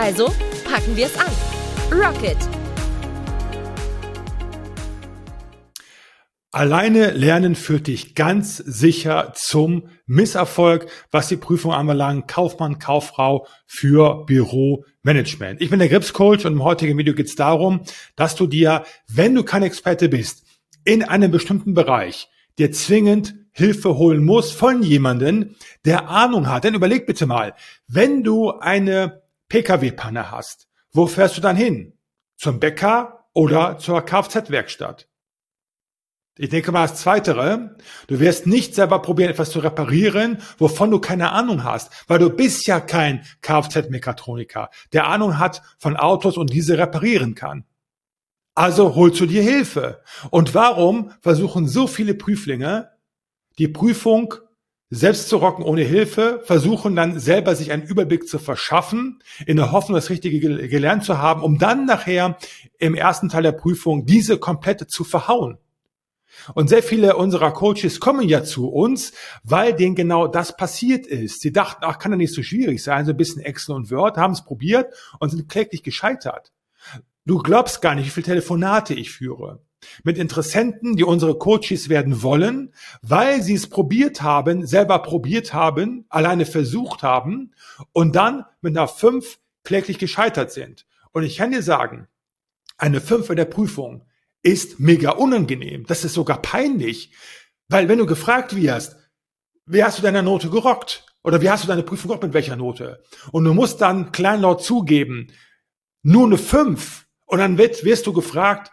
Also packen wir es an. Rocket! Alleine lernen führt dich ganz sicher zum Misserfolg, was die Prüfung anbelangt. Kaufmann, Kauffrau für Büromanagement. Ich bin der Gripscoach und im heutigen Video geht es darum, dass du dir, wenn du kein Experte bist, in einem bestimmten Bereich dir zwingend Hilfe holen musst von jemandem, der Ahnung hat. Denn überleg bitte mal, wenn du eine Pkw-Panne hast, wo fährst du dann hin? Zum Bäcker oder zur Kfz-Werkstatt? Ich denke mal das Zweitere. Du wirst nicht selber probieren, etwas zu reparieren, wovon du keine Ahnung hast, weil du bist ja kein Kfz-Mechatroniker, der Ahnung hat von Autos und diese reparieren kann. Also holst du dir Hilfe. Und warum versuchen so viele Prüflinge, die Prüfung selbst zu rocken ohne Hilfe, versuchen dann selber sich einen Überblick zu verschaffen, in der Hoffnung, das Richtige gelernt zu haben, um dann nachher im ersten Teil der Prüfung diese komplette zu verhauen. Und sehr viele unserer Coaches kommen ja zu uns, weil denen genau das passiert ist. Sie dachten, ach, kann ja nicht so schwierig sein, so ein bisschen Excel und Word, haben es probiert und sind kläglich gescheitert. Du glaubst gar nicht, wie viele Telefonate ich führe. Mit Interessenten, die unsere Coaches werden wollen, weil sie es probiert haben, selber probiert haben, alleine versucht haben und dann mit einer 5 kläglich gescheitert sind. Und ich kann dir sagen, eine 5 in der Prüfung ist mega unangenehm. Das ist sogar peinlich. Weil wenn du gefragt wirst, wie hast du deine Note gerockt? Oder wie hast du deine Prüfung gerockt mit welcher Note? Und du musst dann kleinlaut zugeben, nur eine 5. Und dann wird, wirst du gefragt,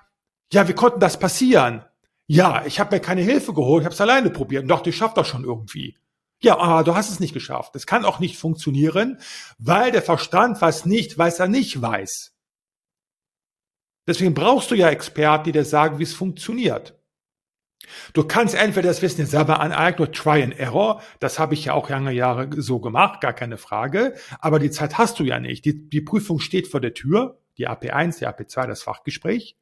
ja, wie konnte das passieren? Ja, ich habe mir keine Hilfe geholt, ich habe es alleine probiert und dachte, ich schaff das schon irgendwie. Ja, aber du hast es nicht geschafft. Es kann auch nicht funktionieren, weil der Verstand weiß nicht, weiß er nicht weiß. Deswegen brauchst du ja Experten, die dir sagen, wie es funktioniert. Du kannst entweder das Wissen selber aneignen, Try and Error. Das habe ich ja auch lange Jahre so gemacht, gar keine Frage. Aber die Zeit hast du ja nicht. Die, die Prüfung steht vor der Tür, die AP1, die AP2, das Fachgespräch.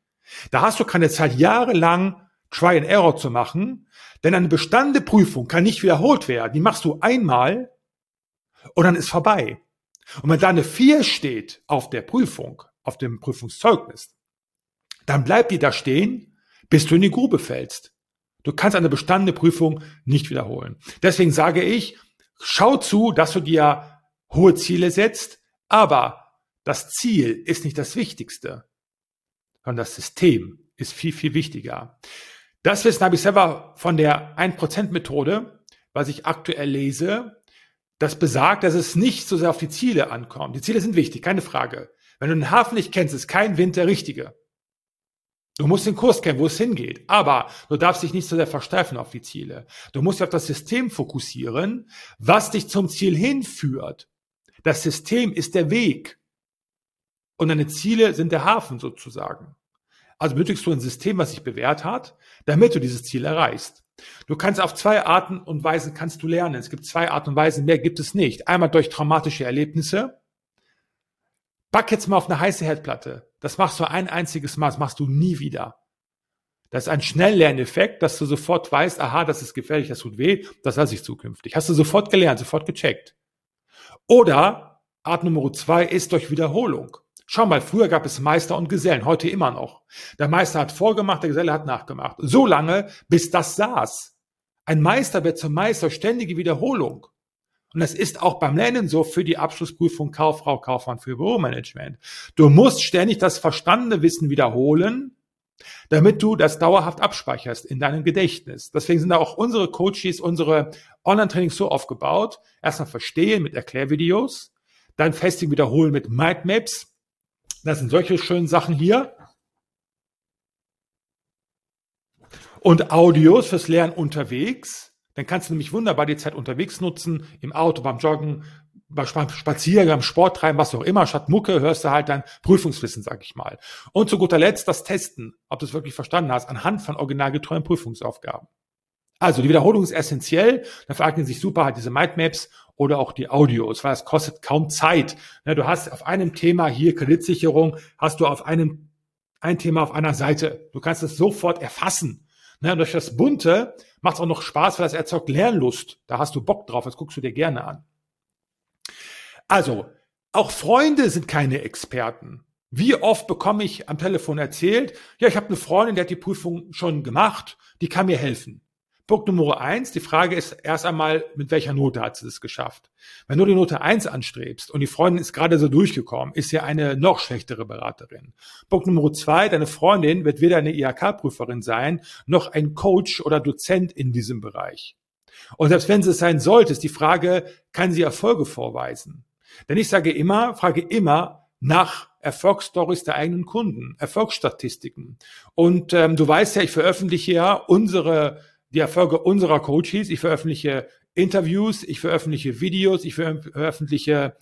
Da hast du keine Zeit, jahrelang Try and Error zu machen, denn eine bestandene Prüfung kann nicht wiederholt werden. Die machst du einmal und dann ist vorbei. Und wenn da eine 4 steht auf der Prüfung, auf dem Prüfungszeugnis, dann bleibt die da stehen, bis du in die Grube fällst. Du kannst eine bestandene Prüfung nicht wiederholen. Deswegen sage ich, schau zu, dass du dir hohe Ziele setzt, aber das Ziel ist nicht das Wichtigste, sondern das System ist viel, viel wichtiger. Das Wissen habe ich selber von der 1%-Methode, was ich aktuell lese. Das besagt, dass es nicht so sehr auf die Ziele ankommt. Die Ziele sind wichtig, keine Frage. Wenn du den Hafen nicht kennst, ist kein Wind der richtige. Du musst den Kurs kennen, wo es hingeht. Aber du darfst dich nicht so sehr versteifen auf die Ziele. Du musst dich auf das System fokussieren, was dich zum Ziel hinführt. Das System ist der Weg. Und deine Ziele sind der Hafen sozusagen. Also benötigst du ein System, was sich bewährt hat, damit du dieses Ziel erreichst. Du kannst auf zwei Arten und Weisen kannst du lernen. Es gibt zwei Arten und Weisen, mehr gibt es nicht. Einmal durch traumatische Erlebnisse. Back jetzt mal auf eine heiße Herdplatte. Das machst du ein einziges Mal, das machst du nie wieder. Das ist ein Schnelllerneffekt, dass du sofort weißt, aha, das ist gefährlich, das tut weh, das lasse ich zukünftig. Hast du sofort gelernt, sofort gecheckt. Oder Art Nummer zwei ist durch Wiederholung. Schau mal, früher gab es Meister und Gesellen, heute immer noch. Der Meister hat vorgemacht, der Geselle hat nachgemacht. So lange, bis das saß. Ein Meister wird zum Meister, ständige Wiederholung. Und das ist auch beim Lernen so für die Abschlussprüfung Kauffrau, Kaufmann für Büromanagement. Du musst ständig das verstandene Wissen wiederholen, damit du das dauerhaft abspeicherst in deinem Gedächtnis. Deswegen sind da auch unsere Coaches, unsere Online-Trainings so aufgebaut. Erstmal verstehen mit Erklärvideos, dann festigen, wiederholen mit Mindmaps. Das sind solche schönen Sachen hier. Und Audios fürs Lernen unterwegs. Dann kannst du nämlich wunderbar die Zeit unterwegs nutzen, im Auto, beim Joggen, bei Spaziergang, Sport treiben, was auch immer, statt Mucke hörst du halt dann Prüfungswissen, sag ich mal. Und zu guter Letzt das Testen, ob du es wirklich verstanden hast, anhand von originalgetreuen Prüfungsaufgaben. Also die Wiederholung ist essentiell, dafür eignen sich super halt diese Mindmaps oder auch die Audios, weil es kostet kaum Zeit. Ne, du hast auf einem Thema hier Kreditsicherung, hast du auf einem ein Thema auf einer Seite. Du kannst es sofort erfassen. Ne, durch das Bunte macht es auch noch Spaß, weil es erzeugt Lernlust. Da hast du Bock drauf, das guckst du dir gerne an. Also, auch Freunde sind keine Experten. Wie oft bekomme ich am Telefon erzählt, ja, ich habe eine Freundin, die hat die Prüfung schon gemacht, die kann mir helfen. Punkt Nummer eins, die Frage ist erst einmal, mit welcher Note hat sie es geschafft? Wenn du die Note eins anstrebst und die Freundin ist gerade so durchgekommen, ist sie eine noch schlechtere Beraterin. Punkt Nummer zwei, deine Freundin wird weder eine IHK-Prüferin sein, noch ein Coach oder Dozent in diesem Bereich. Und selbst wenn sie es sein sollte, ist die Frage, kann sie Erfolge vorweisen? Denn ich sage immer, frage immer nach Erfolgsstories der eigenen Kunden, Erfolgsstatistiken. Und ähm, du weißt ja, ich veröffentliche ja unsere die Erfolge unserer Coaches. Ich veröffentliche Interviews, ich veröffentliche Videos, ich veröffentliche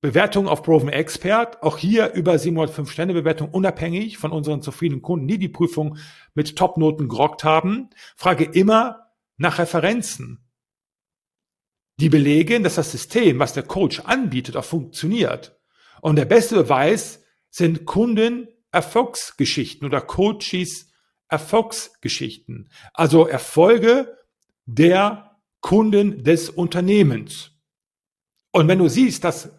Bewertungen auf Proven Expert. Auch hier über 705 Sterne Bewertung unabhängig von unseren zufriedenen Kunden, die die Prüfung mit Topnoten gerockt haben. Frage immer nach Referenzen. Die belegen, dass das System, was der Coach anbietet, auch funktioniert. Und der beste Beweis sind Kunden Erfolgsgeschichten oder Coaches Erfolgsgeschichten, also Erfolge der Kunden des Unternehmens. Und wenn du siehst, dass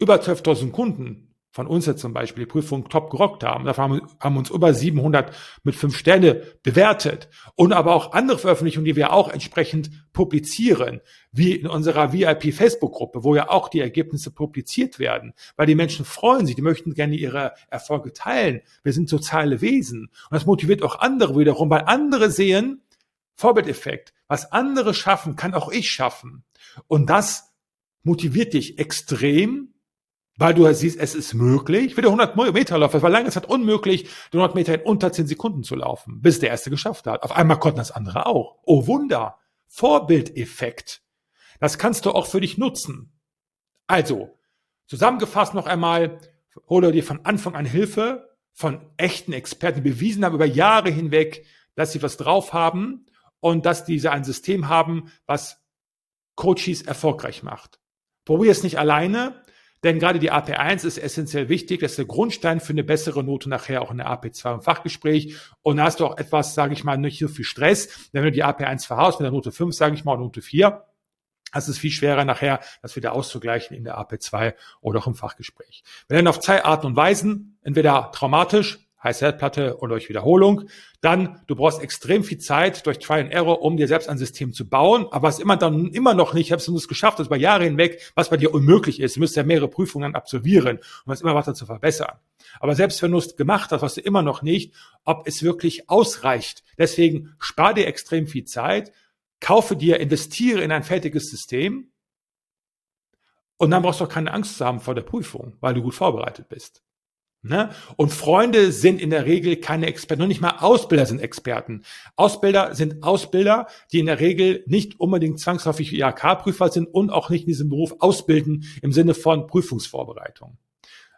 über 12.000 Kunden von uns jetzt zum Beispiel die Prüfung top gerockt haben. Dafür haben, haben uns über 700 mit fünf Sterne bewertet. Und aber auch andere Veröffentlichungen, die wir auch entsprechend publizieren, wie in unserer VIP-Facebook-Gruppe, wo ja auch die Ergebnisse publiziert werden, weil die Menschen freuen sich, die möchten gerne ihre Erfolge teilen. Wir sind soziale Wesen. Und das motiviert auch andere wiederum, weil andere sehen, Vorbildeffekt, was andere schaffen, kann auch ich schaffen. Und das motiviert dich extrem, weil du siehst, es ist möglich, wieder 100 Meter laufen. Es war lange Zeit unmöglich, die 100 Meter in unter 10 Sekunden zu laufen, bis der Erste geschafft hat. Auf einmal konnten das andere auch. Oh Wunder! Vorbildeffekt. Das kannst du auch für dich nutzen. Also, zusammengefasst noch einmal, hole dir von Anfang an Hilfe von echten Experten, die bewiesen haben über Jahre hinweg, dass sie was drauf haben und dass diese ein System haben, was Coaches erfolgreich macht. Probier es nicht alleine, denn gerade die AP1 ist essentiell wichtig. Das ist der Grundstein für eine bessere Note nachher auch in der AP2 im Fachgespräch. Und da hast du auch etwas, sage ich mal, nicht so viel Stress. Denn wenn du die AP1 verhaust mit der Note 5, sage ich mal, und Note 4, das ist viel schwerer nachher, das wieder auszugleichen in der AP2 oder auch im Fachgespräch. Wir lernen auf zwei Arten und Weisen, entweder traumatisch, heiße Herdplatte oder durch Wiederholung. Dann, du brauchst extrem viel Zeit durch Try and Error, um dir selbst ein System zu bauen. Aber was immer dann immer noch nicht, hast du es geschafft, das über Jahre hinweg, was bei dir unmöglich ist. Du müsst ja mehrere Prüfungen absolvieren, um es immer weiter zu verbessern. Aber selbst wenn du es gemacht hast, weißt du immer noch nicht, ob es wirklich ausreicht. Deswegen spar dir extrem viel Zeit, kaufe dir, investiere in ein fertiges System. Und dann brauchst du auch keine Angst zu haben vor der Prüfung, weil du gut vorbereitet bist. Ne? Und Freunde sind in der Regel keine Experten, noch nicht mal Ausbilder sind Experten. Ausbilder sind Ausbilder, die in der Regel nicht unbedingt zwangsläufig IHK-Prüfer sind und auch nicht in diesem Beruf ausbilden im Sinne von Prüfungsvorbereitung.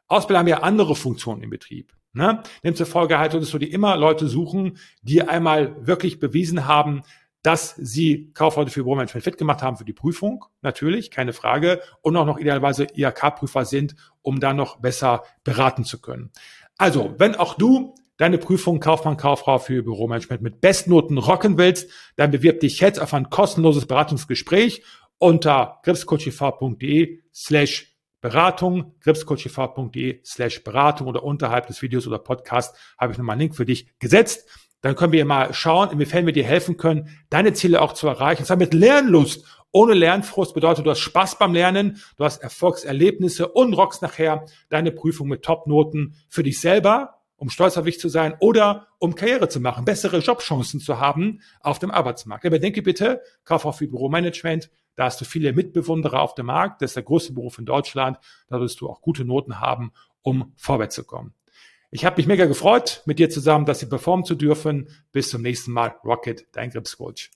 Ausbilder haben ja andere Funktionen im Betrieb. Ne? Demzufolge halt solltest du dir immer Leute suchen, die einmal wirklich bewiesen haben, dass sie Kaufleute für Büromanagement fit gemacht haben für die Prüfung, natürlich, keine Frage, und auch noch idealerweise IHK-Prüfer sind, um da noch besser beraten zu können. Also, wenn auch du deine Prüfung Kaufmann, Kauffrau für Büromanagement mit Bestnoten rocken willst, dann bewirb dich jetzt auf ein kostenloses Beratungsgespräch unter gripscoachiv.de slash Beratung, gripscoachiv.de slash Beratung oder unterhalb des Videos oder Podcast habe ich nochmal einen Link für dich gesetzt dann können wir mal schauen, inwiefern wir dir helfen können, deine Ziele auch zu erreichen. Und zwar mit Lernlust. Ohne Lernfrust bedeutet, du hast Spaß beim Lernen, du hast Erfolgserlebnisse und rockst nachher deine Prüfung mit Topnoten für dich selber, um stolz auf dich zu sein oder um Karriere zu machen, bessere Jobchancen zu haben auf dem Arbeitsmarkt. Aber denke bitte, Kauf auf Büromanagement, da hast du viele Mitbewunderer auf dem Markt, das ist der größte Beruf in Deutschland, da wirst du auch gute Noten haben, um vorwärts zu kommen. Ich habe mich mega gefreut, mit dir zusammen das hier performen zu dürfen. Bis zum nächsten Mal. Rocket, dein Gripscoach.